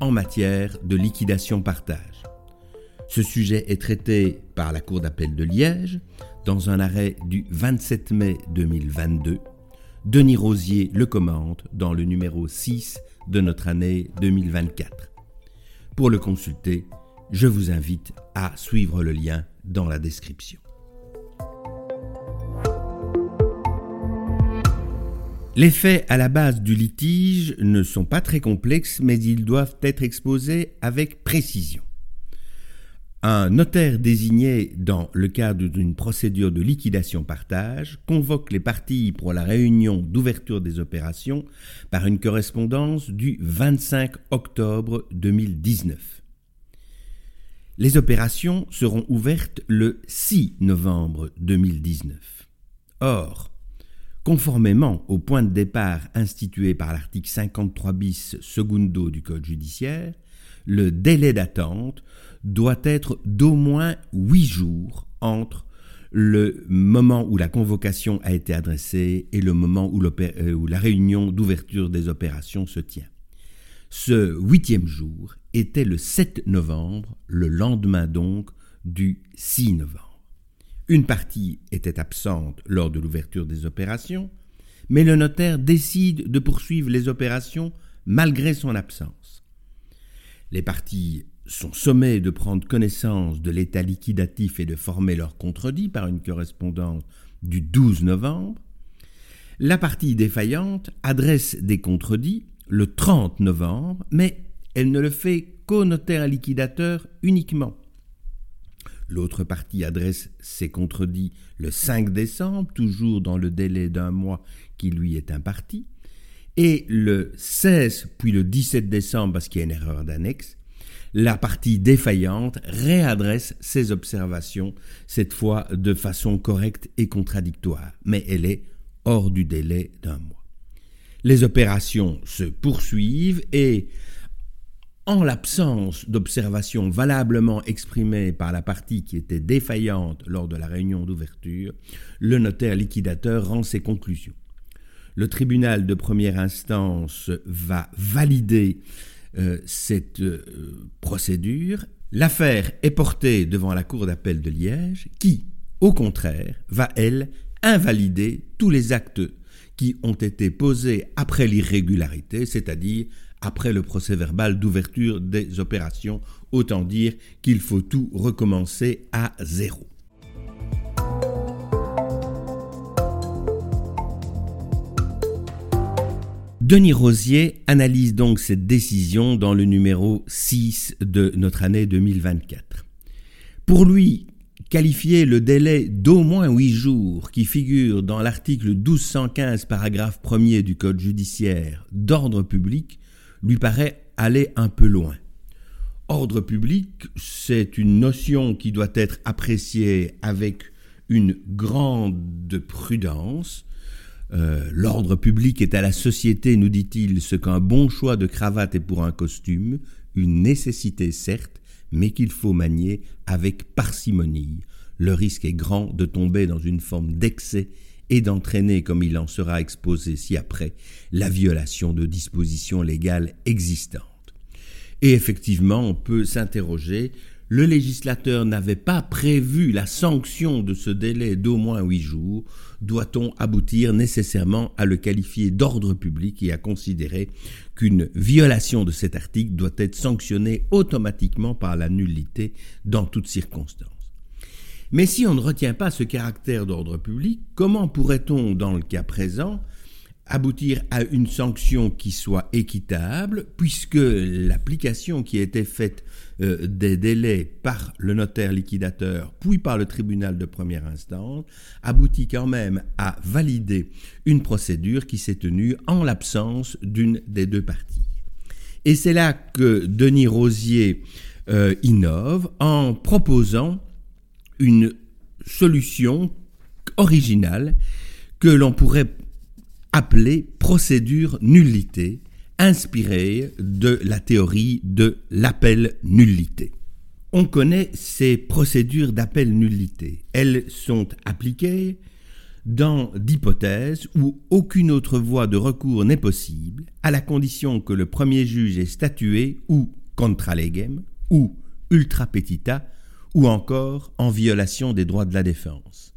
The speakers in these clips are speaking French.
en matière de liquidation-partage. Ce sujet est traité par la Cour d'appel de Liège dans un arrêt du 27 mai 2022. Denis Rosier le commente dans le numéro 6 de notre année 2024. Pour le consulter, je vous invite à suivre le lien dans la description. Les faits à la base du litige ne sont pas très complexes, mais ils doivent être exposés avec précision. Un notaire désigné dans le cadre d'une procédure de liquidation-partage convoque les parties pour la réunion d'ouverture des opérations par une correspondance du 25 octobre 2019. Les opérations seront ouvertes le 6 novembre 2019. Or, Conformément au point de départ institué par l'article 53 bis secundo du Code judiciaire, le délai d'attente doit être d'au moins huit jours entre le moment où la convocation a été adressée et le moment où, euh, où la réunion d'ouverture des opérations se tient. Ce huitième jour était le 7 novembre, le lendemain donc du 6 novembre. Une partie était absente lors de l'ouverture des opérations, mais le notaire décide de poursuivre les opérations malgré son absence. Les parties sont sommées de prendre connaissance de l'état liquidatif et de former leur contredit par une correspondance du 12 novembre. La partie défaillante adresse des contredits le 30 novembre, mais elle ne le fait qu'au notaire liquidateur uniquement. L'autre partie adresse ses contredits le 5 décembre, toujours dans le délai d'un mois qui lui est imparti. Et le 16 puis le 17 décembre, parce qu'il y a une erreur d'annexe, la partie défaillante réadresse ses observations, cette fois de façon correcte et contradictoire, mais elle est hors du délai d'un mois. Les opérations se poursuivent et en l'absence d'observations valablement exprimées par la partie qui était défaillante lors de la réunion d'ouverture, le notaire liquidateur rend ses conclusions. Le tribunal de première instance va valider euh, cette euh, procédure. L'affaire est portée devant la Cour d'appel de Liège qui, au contraire, va, elle, invalider tous les actes qui ont été posés après l'irrégularité, c'est-à-dire après le procès verbal d'ouverture des opérations, autant dire qu'il faut tout recommencer à zéro. Denis Rosier analyse donc cette décision dans le numéro 6 de notre année 2024. Pour lui, qualifier le délai d'au moins huit jours qui figure dans l'article 1215 paragraphe 1er du Code judiciaire d'ordre public lui paraît aller un peu loin. Ordre public, c'est une notion qui doit être appréciée avec une grande prudence. Euh, l'ordre public est à la société, nous dit-il, ce qu'un bon choix de cravate est pour un costume, une nécessité certes, mais qu'il faut manier avec parcimonie. Le risque est grand de tomber dans une forme d'excès et d'entraîner, comme il en sera exposé ci-après, la violation de dispositions légales existantes. Et effectivement, on peut s'interroger, le législateur n'avait pas prévu la sanction de ce délai d'au moins huit jours, doit-on aboutir nécessairement à le qualifier d'ordre public et à considérer qu'une violation de cet article doit être sanctionnée automatiquement par la nullité dans toutes circonstances. Mais si on ne retient pas ce caractère d'ordre public, comment pourrait-on, dans le cas présent, aboutir à une sanction qui soit équitable, puisque l'application qui a été faite euh, des délais par le notaire liquidateur, puis par le tribunal de première instance, aboutit quand même à valider une procédure qui s'est tenue en l'absence d'une des deux parties. Et c'est là que Denis Rosier euh, innove en proposant une solution originale que l'on pourrait appeler procédure nullité, inspirée de la théorie de l'appel nullité. On connaît ces procédures d'appel nullité. Elles sont appliquées dans d'hypothèses où aucune autre voie de recours n'est possible, à la condition que le premier juge ait statué ou contra legem, ou ultra petita, ou encore en violation des droits de la défense.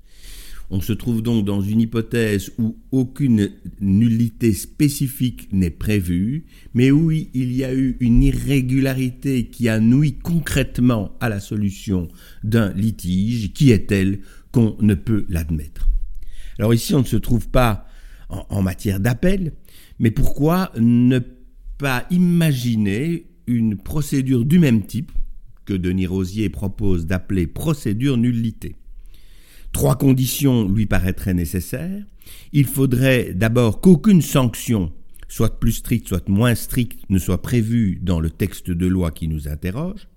On se trouve donc dans une hypothèse où aucune nullité spécifique n'est prévue, mais où il y a eu une irrégularité qui a nui concrètement à la solution d'un litige, qui est telle qu'on ne peut l'admettre. Alors ici, on ne se trouve pas en, matière d'appel, mais pourquoi ne pas imaginer une procédure du même type que Denis Rosier propose d'appeler procédure nullité? Trois conditions lui paraîtraient nécessaires. Il faudrait d'abord qu'aucune sanction, soit plus stricte, soit moins stricte, ne soit prévue dans le texte de loi qui nous interroge.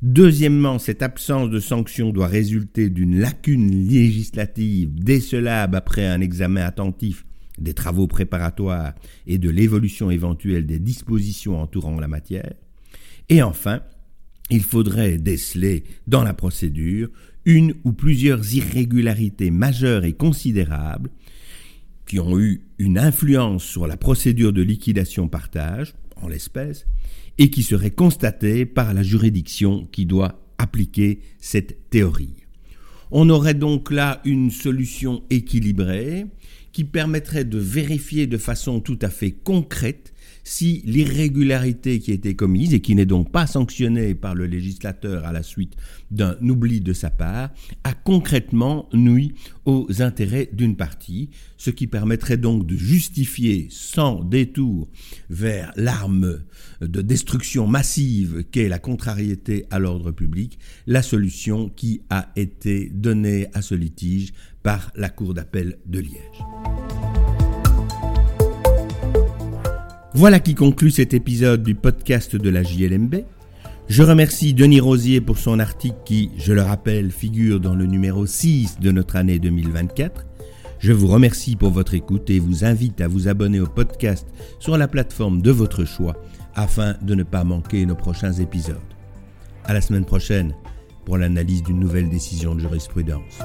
Deuxièmement, cette absence de sanction doit résulter d'une lacune législative décelable après un examen attentif des travaux préparatoires et de l'évolution éventuelle des dispositions entourant la matière. Et enfin, il faudrait déceler dans la procédure une ou plusieurs irrégularités majeures et considérables qui ont eu une influence sur la procédure de liquidation-partage, en l'espèce, et qui serait constaté par la juridiction qui doit appliquer cette théorie. On aurait donc là une solution équilibrée qui permettrait de vérifier de façon tout à fait concrète si l'irrégularité qui a été commise et qui n'est donc pas sanctionnée par le législateur à la suite d'un oubli de sa part a concrètement nui aux intérêts d'une partie, ce qui permettrait donc de justifier sans détour vers l'arme de destruction massive qu'est la contrariété à l'ordre public, la solution qui a été donnée à ce litige par la Cour d'appel de Liège. Voilà qui conclut cet épisode du podcast de la JLMB. Je remercie Denis Rosier pour son article qui, je le rappelle, figure dans le numéro 6 de notre année 2024. Je vous remercie pour votre écoute et vous invite à vous abonner au podcast sur la plateforme de votre choix afin de ne pas manquer nos prochains épisodes. À la semaine prochaine pour l'analyse d'une nouvelle décision de jurisprudence.